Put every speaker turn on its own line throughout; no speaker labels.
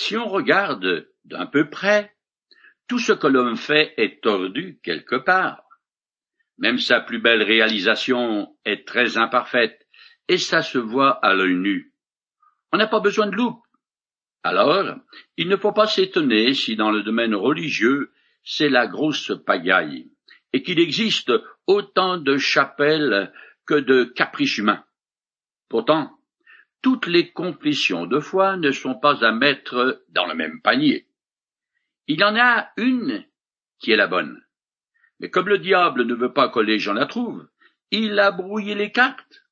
Si on regarde d'un peu près, tout ce que l'homme fait est tordu quelque part. Même sa plus belle réalisation est très imparfaite, et ça se voit à l'œil nu. On n'a pas besoin de loupe. Alors, il ne faut pas s'étonner si dans le domaine religieux, c'est la grosse pagaille, et qu'il existe autant de chapelles que de caprices humains. Pourtant, toutes les confessions de foi ne sont pas à mettre dans le même panier. Il en a une qui est la bonne. Mais comme le diable ne veut pas que les gens la trouvent, il a brouillé les cartes.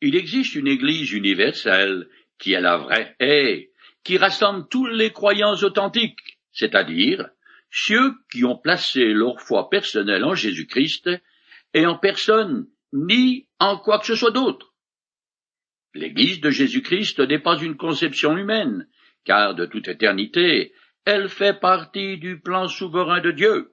Il existe une Église universelle qui est la vraie et qui rassemble tous les croyants authentiques, c'est-à-dire ceux qui ont placé leur foi personnelle en Jésus-Christ et en personne ni en quoi que ce soit d'autre. L'Église de Jésus-Christ n'est pas une conception humaine, car de toute éternité, elle fait partie du plan souverain de Dieu.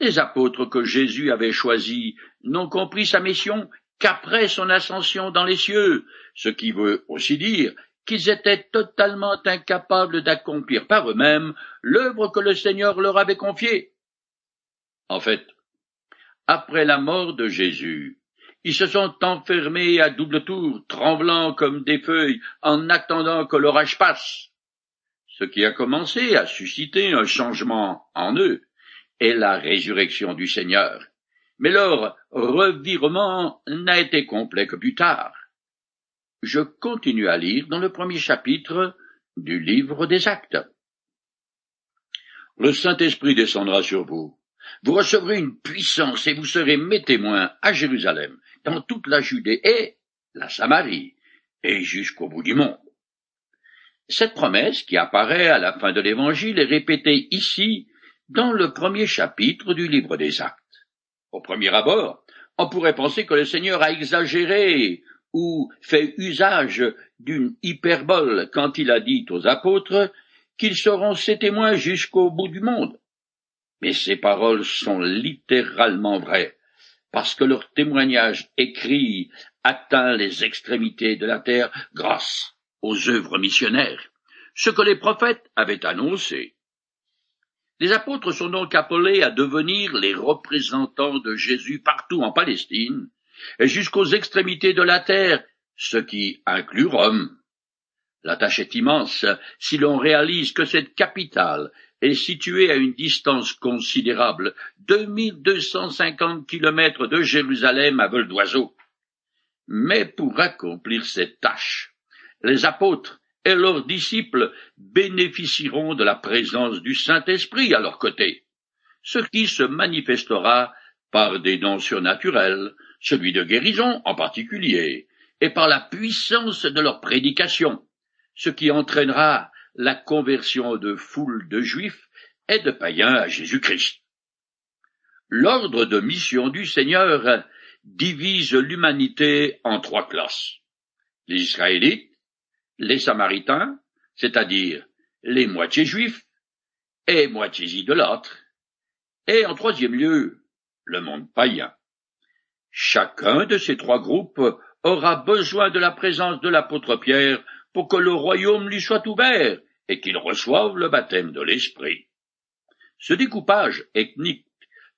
Les apôtres que Jésus avait choisis n'ont compris sa mission qu'après son ascension dans les cieux, ce qui veut aussi dire qu'ils étaient totalement incapables d'accomplir par eux-mêmes l'œuvre que le Seigneur leur avait confiée. En fait, après la mort de Jésus, ils se sont enfermés à double tour, tremblant comme des feuilles, en attendant que l'orage passe. Ce qui a commencé à susciter un changement en eux est la résurrection du Seigneur. Mais leur revirement n'a été complet que plus tard. Je continue à lire dans le premier chapitre du livre des Actes. Le Saint-Esprit descendra sur vous. Vous recevrez une puissance et vous serez mes témoins à Jérusalem, dans toute la Judée et la Samarie, et jusqu'au bout du monde. Cette promesse qui apparaît à la fin de l'Évangile est répétée ici dans le premier chapitre du livre des Actes. Au premier abord, on pourrait penser que le Seigneur a exagéré ou fait usage d'une hyperbole quand il a dit aux apôtres qu'ils seront ses témoins jusqu'au bout du monde. Mais ces paroles sont littéralement vraies, parce que leur témoignage écrit atteint les extrémités de la terre grâce aux œuvres missionnaires, ce que les prophètes avaient annoncé. Les apôtres sont donc appelés à devenir les représentants de Jésus partout en Palestine et jusqu'aux extrémités de la terre, ce qui inclut Rome. La tâche est immense si l'on réalise que cette capitale est située à une distance considérable, deux mille deux cent cinquante kilomètres de Jérusalem à vol d'oiseau. Mais pour accomplir cette tâche, les apôtres et leurs disciples bénéficieront de la présence du Saint-Esprit à leur côté, ce qui se manifestera par des dons surnaturels, celui de guérison en particulier, et par la puissance de leur prédication, ce qui entraînera la conversion de foules de juifs et de païens à Jésus-Christ. L'ordre de mission du Seigneur divise l'humanité en trois classes. Les Israélites, les Samaritains, c'est-à-dire les moitiés juifs et moitiés idolâtres, et en troisième lieu, le monde païen. Chacun de ces trois groupes aura besoin de la présence de l'apôtre Pierre pour que le royaume lui soit ouvert et qu'il reçoive le baptême de l'Esprit. Ce découpage ethnique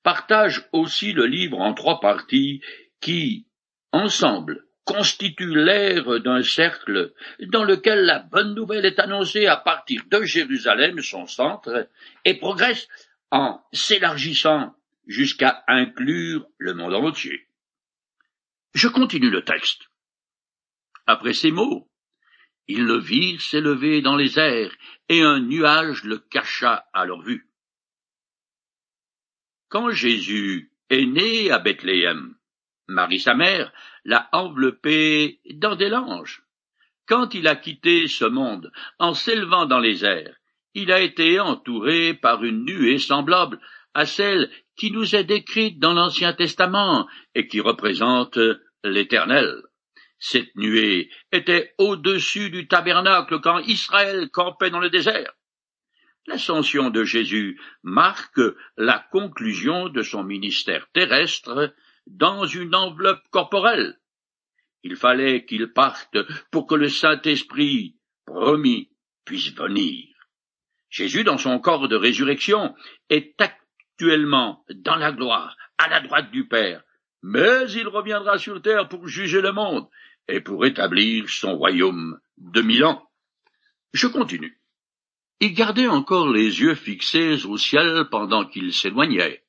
partage aussi le livre en trois parties qui, ensemble, constitue l'ère d'un cercle dans lequel la bonne nouvelle est annoncée à partir de Jérusalem, son centre, et progresse en s'élargissant jusqu'à inclure le monde entier. Je continue le texte. Après ces mots, ils le virent s'élever dans les airs, et un nuage le cacha à leur vue. Quand Jésus est né à Bethléem, Marie sa mère l'a enveloppé dans des langes. Quand il a quitté ce monde en s'élevant dans les airs, il a été entouré par une nuée semblable à celle qui nous est décrite dans l'Ancien Testament et qui représente l'Éternel. Cette nuée était au-dessus du tabernacle quand Israël campait dans le désert. L'ascension de Jésus marque la conclusion de son ministère terrestre dans une enveloppe corporelle. Il fallait qu'il parte pour que le Saint-Esprit, promis puisse venir. Jésus, dans son corps de résurrection, est actuellement dans la gloire, à la droite du Père, mais il reviendra sur terre pour juger le monde et pour établir son royaume de mille ans. Je continue. Il gardait encore les yeux fixés au ciel pendant qu'il s'éloignait.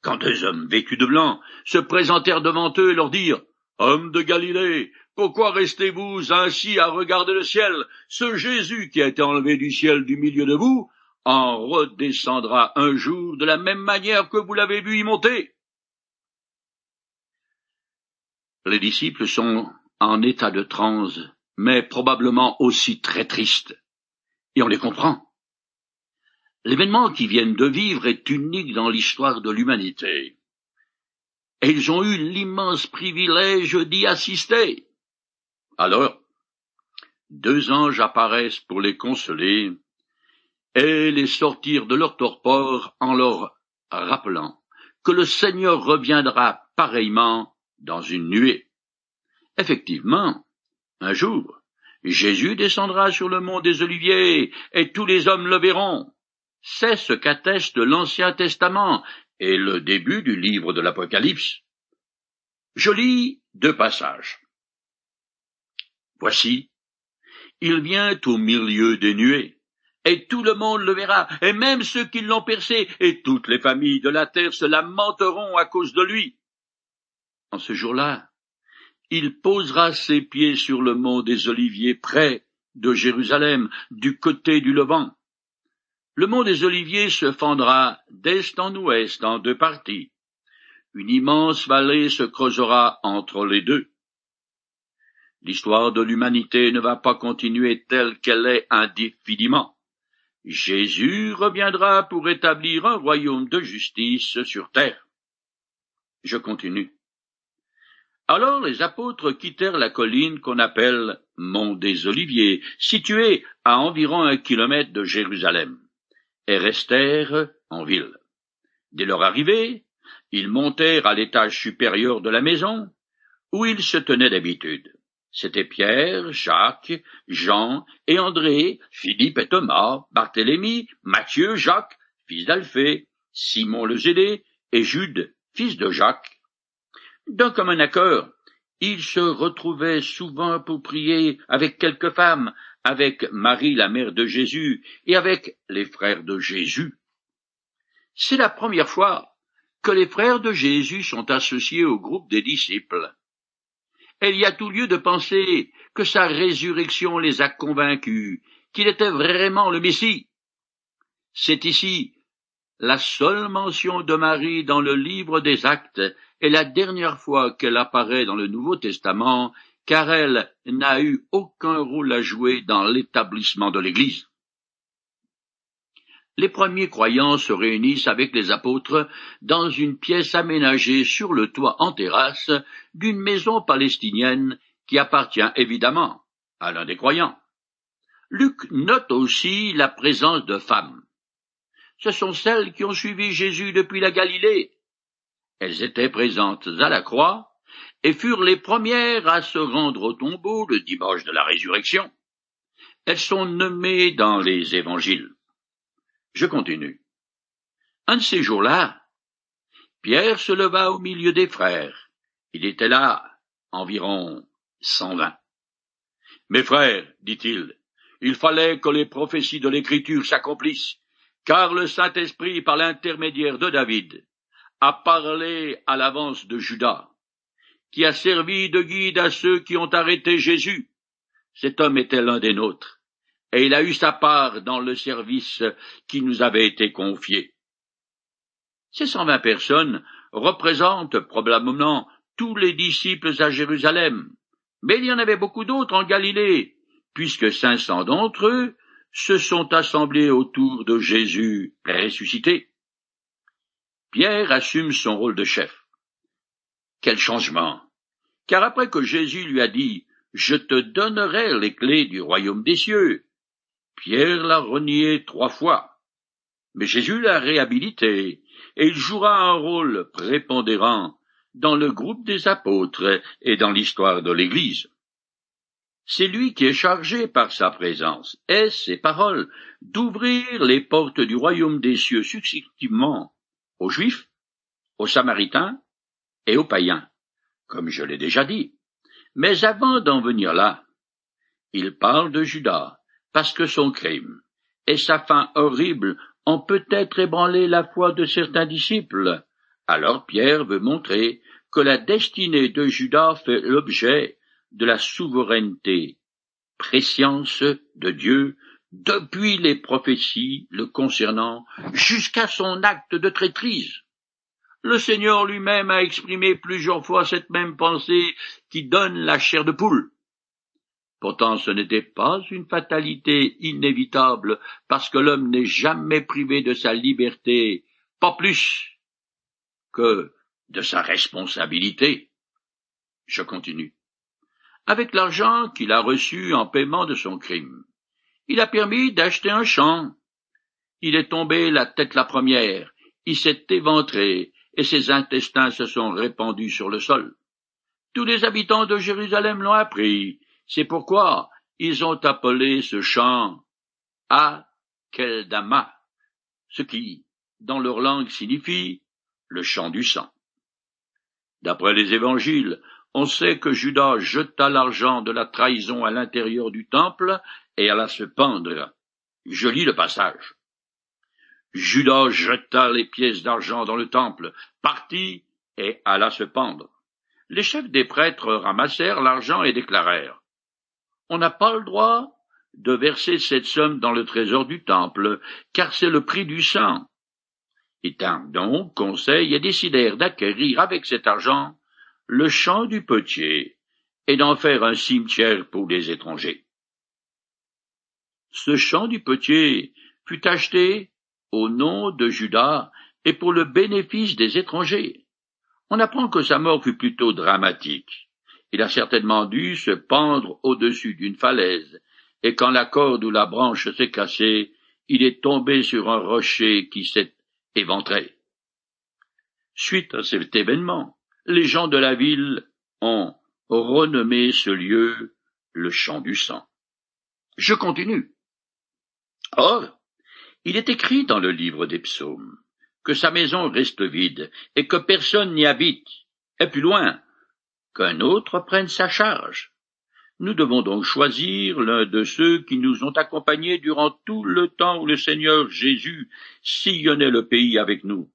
Quand deux hommes vêtus de blanc se présentèrent devant eux et leur dirent Hommes de Galilée, pourquoi restez-vous ainsi à regarder le ciel? Ce Jésus qui a été enlevé du ciel du milieu de vous en redescendra un jour de la même manière que vous l'avez vu y monter. Les disciples sont en état de transe, mais probablement aussi très tristes. Et on les comprend. L'événement qu'ils viennent de vivre est unique dans l'histoire de l'humanité. Et ils ont eu l'immense privilège d'y assister. Alors, deux anges apparaissent pour les consoler et les sortir de leur torpor en leur rappelant que le Seigneur reviendra pareillement dans une nuée. Effectivement, un jour, Jésus descendra sur le mont des Oliviers, et tous les hommes le verront. C'est ce qu'atteste l'Ancien Testament et le début du livre de l'Apocalypse. Je lis deux passages. Voici, il vient au milieu des nuées, et tout le monde le verra, et même ceux qui l'ont percé, et toutes les familles de la terre se lamenteront à cause de lui. En ce jour-là, il posera ses pieds sur le mont des Oliviers près de Jérusalem, du côté du Levant. Le mont des Oliviers se fendra d'est en ouest en deux parties. Une immense vallée se creusera entre les deux. L'histoire de l'humanité ne va pas continuer telle qu'elle est indéfiniment. Jésus reviendra pour établir un royaume de justice sur terre. Je continue. Alors les apôtres quittèrent la colline qu'on appelle Mont des Oliviers, située à environ un kilomètre de Jérusalem, et restèrent en ville. Dès leur arrivée, ils montèrent à l'étage supérieur de la maison, où ils se tenaient d'habitude. C'étaient Pierre, Jacques, Jean et André, Philippe et Thomas, Barthélemy, Matthieu, Jacques, fils d'Alphée, Simon le Zélé et Jude, fils de Jacques. D'un commun accord, ils se retrouvaient souvent pour prier avec quelques femmes, avec Marie la mère de Jésus et avec les frères de Jésus. C'est la première fois que les frères de Jésus sont associés au groupe des disciples il y a tout lieu de penser que sa résurrection les a convaincus, qu'il était vraiment le Messie. C'est ici la seule mention de Marie dans le livre des actes et la dernière fois qu'elle apparaît dans le Nouveau Testament, car elle n'a eu aucun rôle à jouer dans l'établissement de l'Église les premiers croyants se réunissent avec les apôtres dans une pièce aménagée sur le toit en terrasse d'une maison palestinienne qui appartient évidemment à l'un des croyants. Luc note aussi la présence de femmes. Ce sont celles qui ont suivi Jésus depuis la Galilée. Elles étaient présentes à la croix et furent les premières à se rendre au tombeau le dimanche de la résurrection. Elles sont nommées dans les évangiles. Je continue. Un de ces jours-là, Pierre se leva au milieu des frères. Il était là, environ cent vingt. Mes frères, dit-il, il fallait que les prophéties de l'Écriture s'accomplissent, car le Saint-Esprit, par l'intermédiaire de David, a parlé à l'avance de Judas, qui a servi de guide à ceux qui ont arrêté Jésus. Cet homme était l'un des nôtres et il a eu sa part dans le service qui nous avait été confié. Ces cent vingt personnes représentent probablement tous les disciples à Jérusalem, mais il y en avait beaucoup d'autres en Galilée, puisque cinq cents d'entre eux se sont assemblés autour de Jésus ressuscité. Pierre assume son rôle de chef. Quel changement. Car après que Jésus lui a dit Je te donnerai les clés du royaume des cieux, Pierre l'a renié trois fois, mais Jésus l'a réhabilité, et il jouera un rôle prépondérant dans le groupe des apôtres et dans l'histoire de l'Église. C'est lui qui est chargé par sa présence et ses paroles d'ouvrir les portes du royaume des cieux successivement aux Juifs, aux Samaritains et aux païens, comme je l'ai déjà dit. Mais avant d'en venir là, il parle de Judas, parce que son crime et sa fin horrible ont peut-être ébranlé la foi de certains disciples. Alors Pierre veut montrer que la destinée de Judas fait l'objet de la souveraineté, préscience de Dieu depuis les prophéties le concernant jusqu'à son acte de traîtrise. Le Seigneur lui-même a exprimé plusieurs fois cette même pensée qui donne la chair de poule. Pourtant ce n'était pas une fatalité inévitable, parce que l'homme n'est jamais privé de sa liberté, pas plus que de sa responsabilité. Je continue. Avec l'argent qu'il a reçu en paiement de son crime, il a permis d'acheter un champ. Il est tombé la tête la première, il s'est éventré, et ses intestins se sont répandus sur le sol. Tous les habitants de Jérusalem l'ont appris, c'est pourquoi ils ont appelé ce chant Keldama, ce qui, dans leur langue, signifie le chant du sang. D'après les évangiles, on sait que Judas jeta l'argent de la trahison à l'intérieur du temple et alla se pendre. Je lis le passage. Judas jeta les pièces d'argent dans le temple, partit et alla se pendre. Les chefs des prêtres ramassèrent l'argent et déclarèrent on n'a pas le droit de verser cette somme dans le trésor du temple, car c'est le prix du sang. Étant donc conseil et décidèrent d'acquérir avec cet argent le champ du potier et d'en faire un cimetière pour les étrangers. Ce champ du potier fut acheté au nom de Judas et pour le bénéfice des étrangers. On apprend que sa mort fut plutôt dramatique. Il a certainement dû se pendre au-dessus d'une falaise, et quand la corde ou la branche s'est cassée, il est tombé sur un rocher qui s'est éventré. Suite à cet événement, les gens de la ville ont renommé ce lieu le champ du sang. Je continue. Or, il est écrit dans le livre des psaumes que sa maison reste vide et que personne n'y habite. Et plus loin, qu'un autre prenne sa charge. Nous devons donc choisir l'un de ceux qui nous ont accompagnés durant tout le temps où le Seigneur Jésus sillonnait le pays avec nous.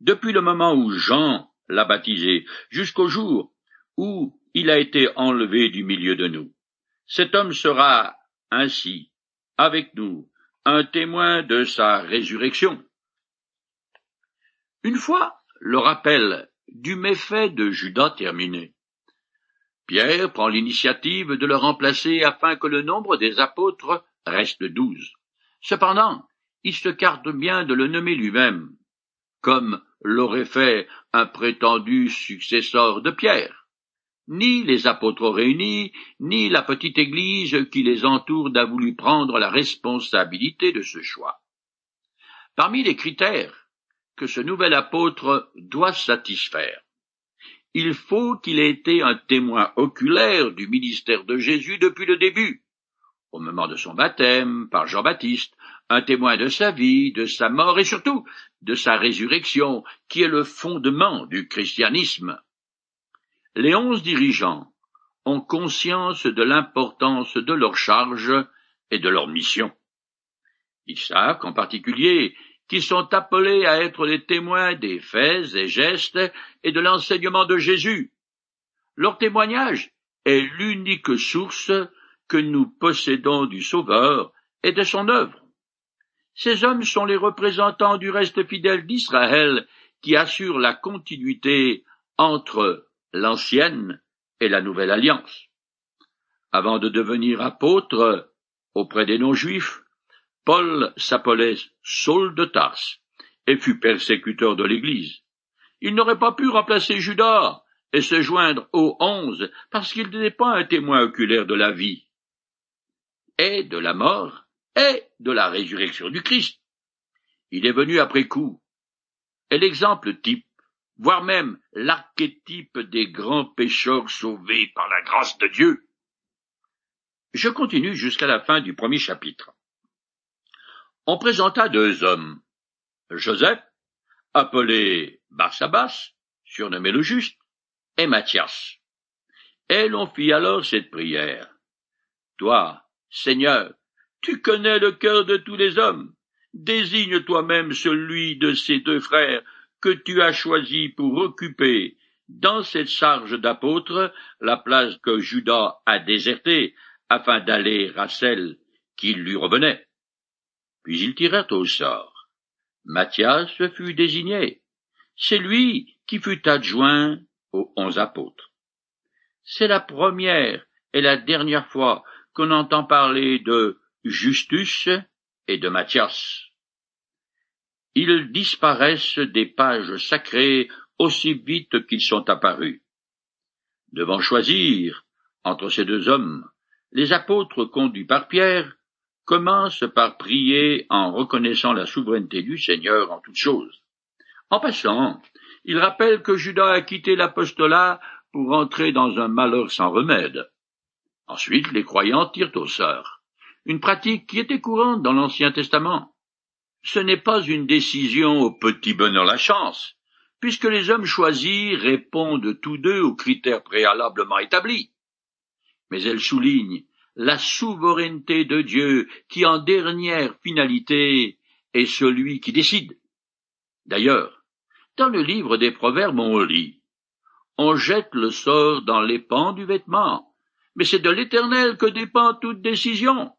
Depuis le moment où Jean l'a baptisé jusqu'au jour où il a été enlevé du milieu de nous. Cet homme sera ainsi, avec nous, un témoin de sa résurrection. Une fois le rappel du méfait de Judas terminé, Pierre prend l'initiative de le remplacer afin que le nombre des apôtres reste douze. Cependant, il se garde bien de le nommer lui-même, comme l'aurait fait un prétendu successeur de Pierre. Ni les apôtres réunis, ni la petite Église qui les entoure n'a voulu prendre la responsabilité de ce choix. Parmi les critères que ce nouvel apôtre doit satisfaire, il faut qu'il ait été un témoin oculaire du ministère de Jésus depuis le début, au moment de son baptême par Jean-Baptiste, un témoin de sa vie, de sa mort et surtout de sa résurrection, qui est le fondement du christianisme. Les onze dirigeants ont conscience de l'importance de leur charge et de leur mission. Ils savent en particulier qui sont appelés à être les témoins des faits et gestes et de l'enseignement de Jésus. Leur témoignage est l'unique source que nous possédons du Sauveur et de son œuvre. Ces hommes sont les représentants du reste fidèle d'Israël qui assure la continuité entre l'ancienne et la nouvelle alliance. Avant de devenir apôtre auprès des non-juifs, Paul s'appelait Saul de Tarse et fut persécuteur de l'Église. Il n'aurait pas pu remplacer Judas et se joindre aux onze parce qu'il n'était pas un témoin oculaire de la vie et de la mort et de la résurrection du Christ. Il est venu après coup, et l'exemple type, voire même l'archétype des grands pécheurs sauvés par la grâce de Dieu. Je continue jusqu'à la fin du premier chapitre. On présenta deux hommes, Joseph, appelé Barsabas, surnommé le juste, et Matthias. Et l'on fit alors cette prière. Toi, Seigneur, tu connais le cœur de tous les hommes. Désigne toi-même celui de ces deux frères que tu as choisi pour occuper dans cette charge d'apôtre la place que Judas a désertée afin d'aller à celle qui lui revenait. Puis ils tirèrent au sort. Matthias fut désigné. C'est lui qui fut adjoint aux onze apôtres. C'est la première et la dernière fois qu'on entend parler de Justus et de Matthias. Ils disparaissent des pages sacrées aussi vite qu'ils sont apparus. Devant choisir entre ces deux hommes, les apôtres conduits par Pierre commencent par prier en reconnaissant la souveraineté du Seigneur en toutes choses. En passant, ils rappellent que Judas a quitté l'apostolat pour entrer dans un malheur sans remède. Ensuite, les croyants tirent au sort, une pratique qui était courante dans l'Ancien Testament. Ce n'est pas une décision au petit bonheur la chance, puisque les hommes choisis répondent tous deux aux critères préalablement établis. Mais elle souligne la souveraineté de Dieu qui, en dernière finalité, est celui qui décide. D'ailleurs, dans le livre des Proverbes, on lit On jette le sort dans les pans du vêtement, mais c'est de l'Éternel que dépend toute décision.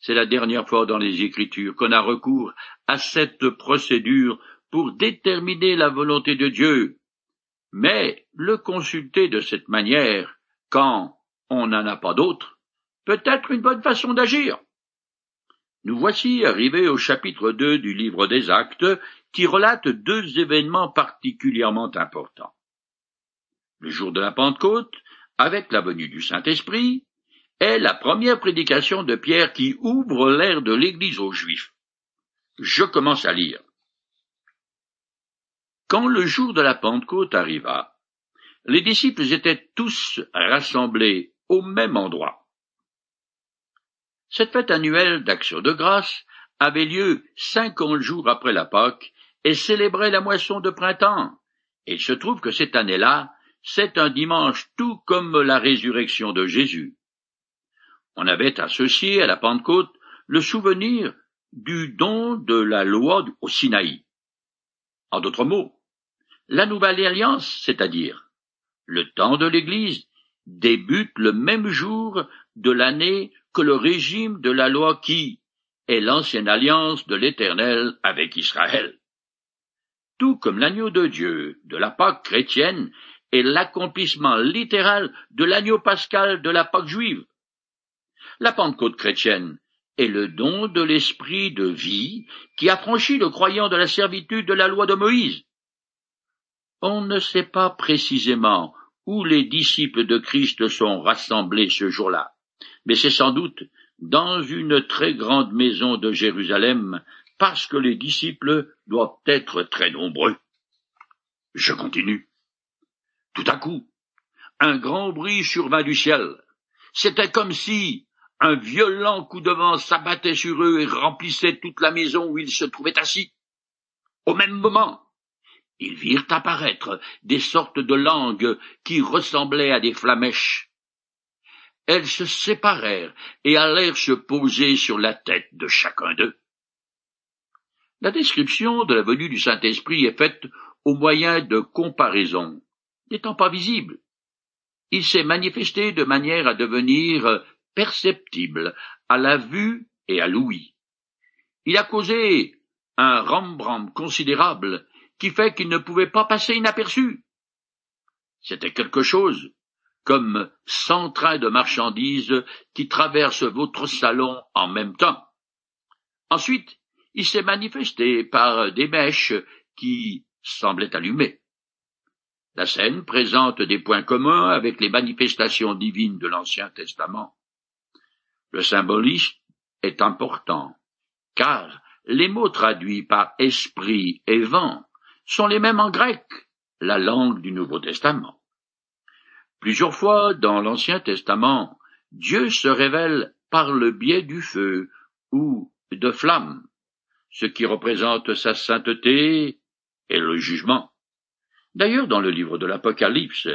C'est la dernière fois dans les Écritures qu'on a recours à cette procédure pour déterminer la volonté de Dieu. Mais le consulter de cette manière, quand on n'en a pas d'autre, peut être une bonne façon d'agir. Nous voici arrivés au chapitre 2 du livre des Actes, qui relate deux événements particulièrement importants. Le jour de la Pentecôte, avec la venue du Saint-Esprit, est la première prédication de Pierre qui ouvre l'ère de l'Église aux Juifs. Je commence à lire. Quand le jour de la Pentecôte arriva, les disciples étaient tous rassemblés au même endroit. Cette fête annuelle d'action de grâce avait lieu cinquante jours après la Pâque et célébrait la moisson de printemps. Il se trouve que cette année-là, c'est un dimanche tout comme la résurrection de Jésus. On avait associé à la Pentecôte le souvenir du don de la loi au Sinaï. En d'autres mots, la nouvelle alliance, c'est-à-dire le temps de l'Église, débute le même jour de l'année que le régime de la loi qui est l'ancienne alliance de l'Éternel avec Israël. Tout comme l'agneau de Dieu de la Pâque chrétienne est l'accomplissement littéral de l'agneau pascal de la Pâque juive. La Pentecôte chrétienne est le don de l'esprit de vie qui affranchit le croyant de la servitude de la loi de Moïse. On ne sait pas précisément où les disciples de Christ sont rassemblés ce jour-là, mais c'est sans doute dans une très grande maison de Jérusalem, parce que les disciples doivent être très nombreux. Je continue. Tout à coup, un grand bruit survint du ciel. C'était comme si un violent coup de vent s'abattait sur eux et remplissait toute la maison où ils se trouvaient assis. Au même moment, ils virent apparaître des sortes de langues qui ressemblaient à des flamèches. Elles se séparèrent et allèrent se poser sur la tête de chacun d'eux. La description de la venue du Saint-Esprit est faite au moyen de comparaisons, n'étant pas visible. Il s'est manifesté de manière à devenir perceptible à la vue et à l'ouïe. Il a causé un rembrandt considérable qui fait qu'il ne pouvait pas passer inaperçu. C'était quelque chose comme cent trains de marchandises qui traversent votre salon en même temps. Ensuite, il s'est manifesté par des mèches qui semblaient allumées. La scène présente des points communs avec les manifestations divines de l'Ancien Testament. Le symbolisme est important, car les mots traduits par esprit et vent sont les mêmes en grec, la langue du Nouveau Testament. Plusieurs fois dans l'Ancien Testament, Dieu se révèle par le biais du feu ou de flamme, ce qui représente sa sainteté et le jugement. D'ailleurs, dans le livre de l'Apocalypse,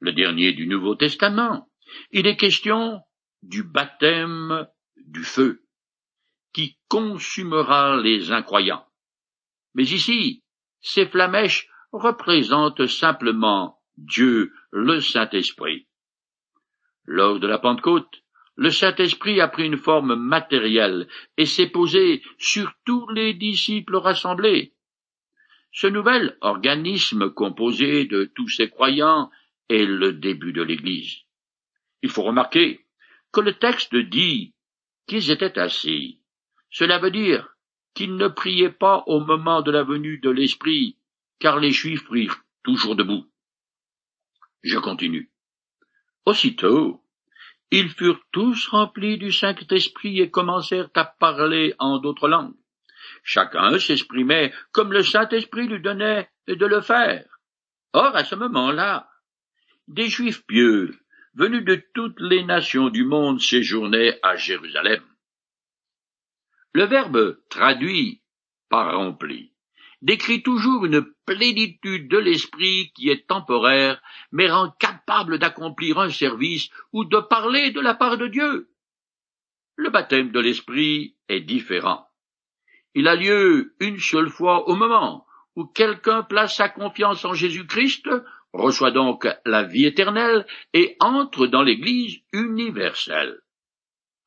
le dernier du Nouveau Testament, il est question du baptême du feu, qui consumera les incroyants. Mais ici, ces flamèches représentent simplement Dieu le Saint-Esprit. Lors de la Pentecôte, le Saint-Esprit a pris une forme matérielle et s'est posé sur tous les disciples rassemblés. Ce nouvel organisme composé de tous ces croyants est le début de l'Église. Il faut remarquer que le texte dit qu'ils étaient assis. Cela veut dire qu'ils ne priaient pas au moment de la venue de l'Esprit, car les Juifs prirent toujours debout. Je continue. Aussitôt, ils furent tous remplis du Saint-Esprit et commencèrent à parler en d'autres langues. Chacun s'exprimait comme le Saint-Esprit lui donnait de le faire. Or, à ce moment-là, des Juifs pieux, venus de toutes les nations du monde, séjournaient à Jérusalem. Le verbe traduit par rempli décrit toujours une plénitude de l'esprit qui est temporaire, mais rend capable d'accomplir un service ou de parler de la part de Dieu. Le baptême de l'esprit est différent. Il a lieu une seule fois au moment où quelqu'un place sa confiance en Jésus-Christ, reçoit donc la vie éternelle et entre dans l'Église universelle.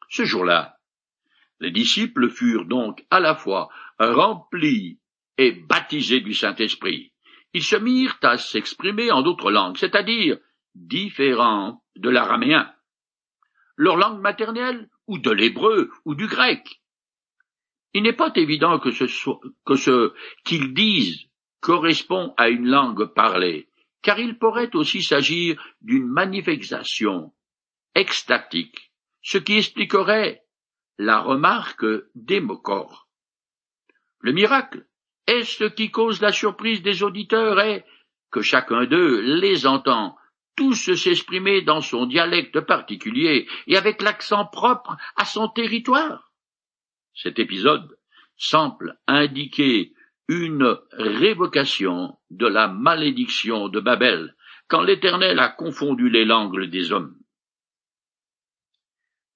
Ce jour-là, les disciples furent donc à la fois remplis et baptisés du Saint-Esprit. Ils se mirent à s'exprimer en d'autres langues, c'est-à-dire différentes de l'araméen, leur langue maternelle, ou de l'hébreu, ou du grec. Il n'est pas évident que ce, que ce qu'ils disent correspond à une langue parlée, car il pourrait aussi s'agir d'une manifestation extatique, ce qui expliquerait la remarque d'Hémocor. Le miracle est ce qui cause la surprise des auditeurs est que chacun d'eux les entend tous s'exprimer dans son dialecte particulier et avec l'accent propre à son territoire. Cet épisode semble indiquer une révocation de la malédiction de Babel, quand l'Éternel a confondu les langues des hommes.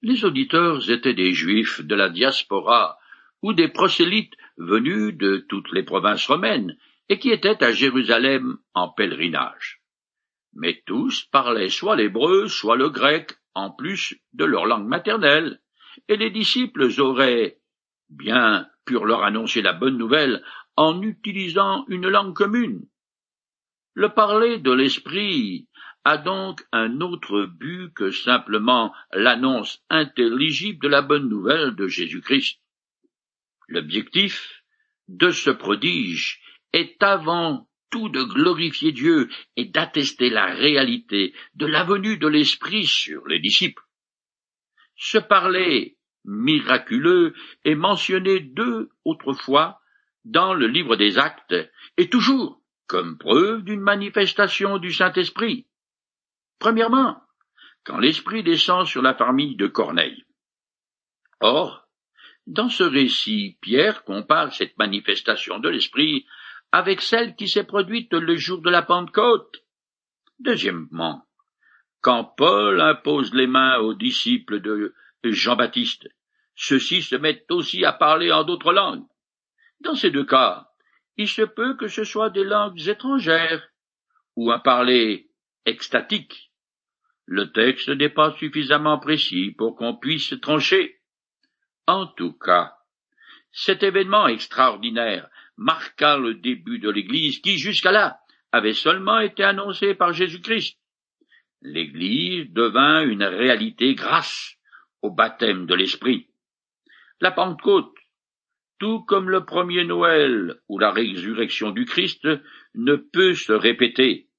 Les auditeurs étaient des Juifs de la diaspora ou des prosélytes venus de toutes les provinces romaines et qui étaient à Jérusalem en pèlerinage. Mais tous parlaient soit l'hébreu, soit le grec, en plus de leur langue maternelle, et les disciples auraient bien pu leur annoncer la bonne nouvelle en utilisant une langue commune. Le parler de l'esprit a donc un autre but que simplement l'annonce intelligible de la bonne nouvelle de Jésus-Christ. L'objectif de ce prodige est avant tout de glorifier Dieu et d'attester la réalité de la venue de l'Esprit sur les disciples. Ce parler miraculeux est mentionné deux autres fois dans le livre des actes et toujours comme preuve d'une manifestation du Saint-Esprit. Premièrement, quand l'Esprit descend sur la famille de Corneille. Or, dans ce récit, Pierre compare cette manifestation de l'Esprit avec celle qui s'est produite le jour de la Pentecôte. Deuxièmement, quand Paul impose les mains aux disciples de Jean-Baptiste, ceux-ci se mettent aussi à parler en d'autres langues. Dans ces deux cas, il se peut que ce soit des langues étrangères ou un parler extatique. Le texte n'est pas suffisamment précis pour qu'on puisse trancher. En tout cas, cet événement extraordinaire marqua le début de l'Église qui, jusqu'à là, avait seulement été annoncé par Jésus-Christ. L'Église devint une réalité grâce au baptême de l'Esprit. La Pentecôte, tout comme le premier Noël ou la résurrection du Christ, ne peut se répéter.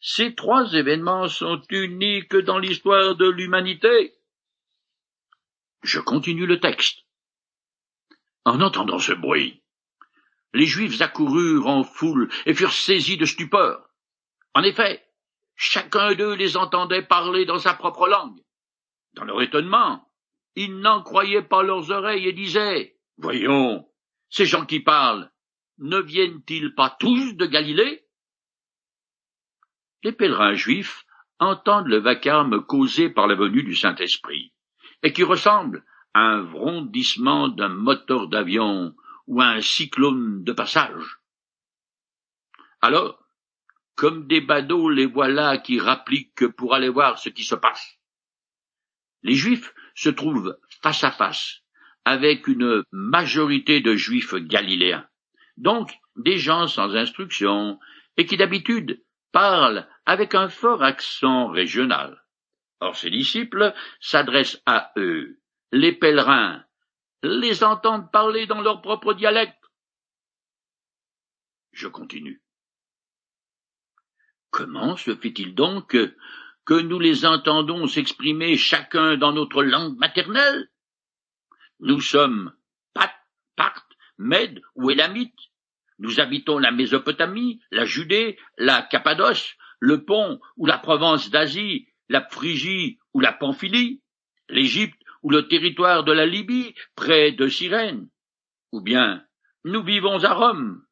Ces trois événements sont uniques dans l'histoire de l'humanité. Je continue le texte. En entendant ce bruit, les Juifs accoururent en foule et furent saisis de stupeur. En effet, chacun d'eux les entendait parler dans sa propre langue. Dans leur étonnement, ils n'en croyaient pas leurs oreilles et disaient Voyons, ces gens qui parlent, ne viennent-ils pas tous de Galilée? Les pèlerins juifs entendent le vacarme causé par la venue du Saint-Esprit, et qui ressemble à un vrondissement d'un moteur d'avion ou à un cyclone de passage. Alors, comme des badauds, les voilà qui rappliquent pour aller voir ce qui se passe. Les Juifs se trouvent face à face avec une majorité de Juifs galiléens, donc des gens sans instruction, et qui d'habitude parlent avec un fort accent régional. Or ces disciples s'adressent à eux, les pèlerins, les entendent parler dans leur propre dialecte. Je continue. Comment se fait-il donc que, nous les entendons s'exprimer chacun dans notre langue maternelle? Nous sommes Pat, Parthes, Mèdes ou Élamites. Nous habitons la Mésopotamie, la Judée, la Cappadoce, le Pont ou la Provence d'Asie, la Phrygie ou la Pamphylie, l'Égypte ou le territoire de la Libye, près de Cyrène. Ou bien, nous vivons à Rome.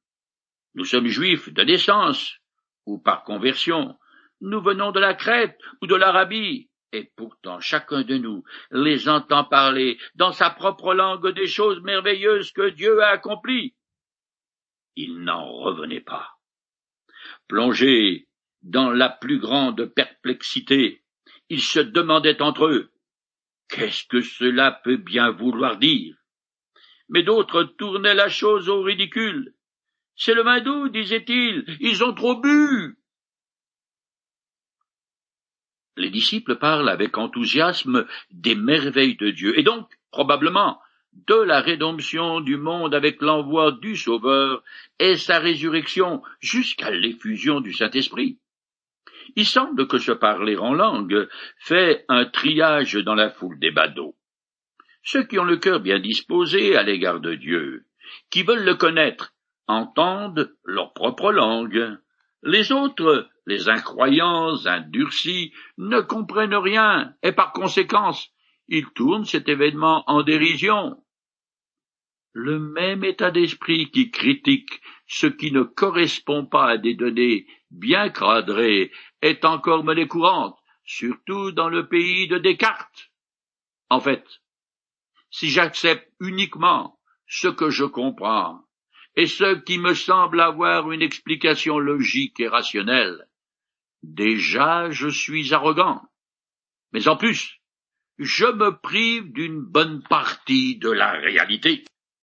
Nous sommes juifs de naissance, ou par conversion, nous venons de la Crète ou de l'Arabie, et pourtant chacun de nous les entend parler dans sa propre langue des choses merveilleuses que Dieu a accomplies. Ils n'en revenaient pas. Plongés dans la plus grande perplexité, ils se demandaient entre eux Qu'est-ce que cela peut bien vouloir dire? Mais d'autres tournaient la chose au ridicule c'est le vin doux, disait-il. Ils ont trop bu. Les disciples parlent avec enthousiasme des merveilles de Dieu, et donc, probablement, de la rédemption du monde avec l'envoi du Sauveur et sa résurrection jusqu'à l'effusion du Saint-Esprit. Il semble que ce parler en langue fait un triage dans la foule des badauds. Ceux qui ont le cœur bien disposé à l'égard de Dieu, qui veulent le connaître entendent leur propre langue. Les autres, les incroyants, indurcis, ne comprennent rien, et par conséquence, ils tournent cet événement en dérision. Le même état d'esprit qui critique ce qui ne correspond pas à des données bien cadrées est encore monnaie courante, surtout dans le pays de Descartes. En fait, si j'accepte uniquement ce que je comprends, et ce qui me semble avoir une explication logique et rationnelle. Déjà je suis arrogant. Mais en plus, je me prive d'une bonne partie de la réalité.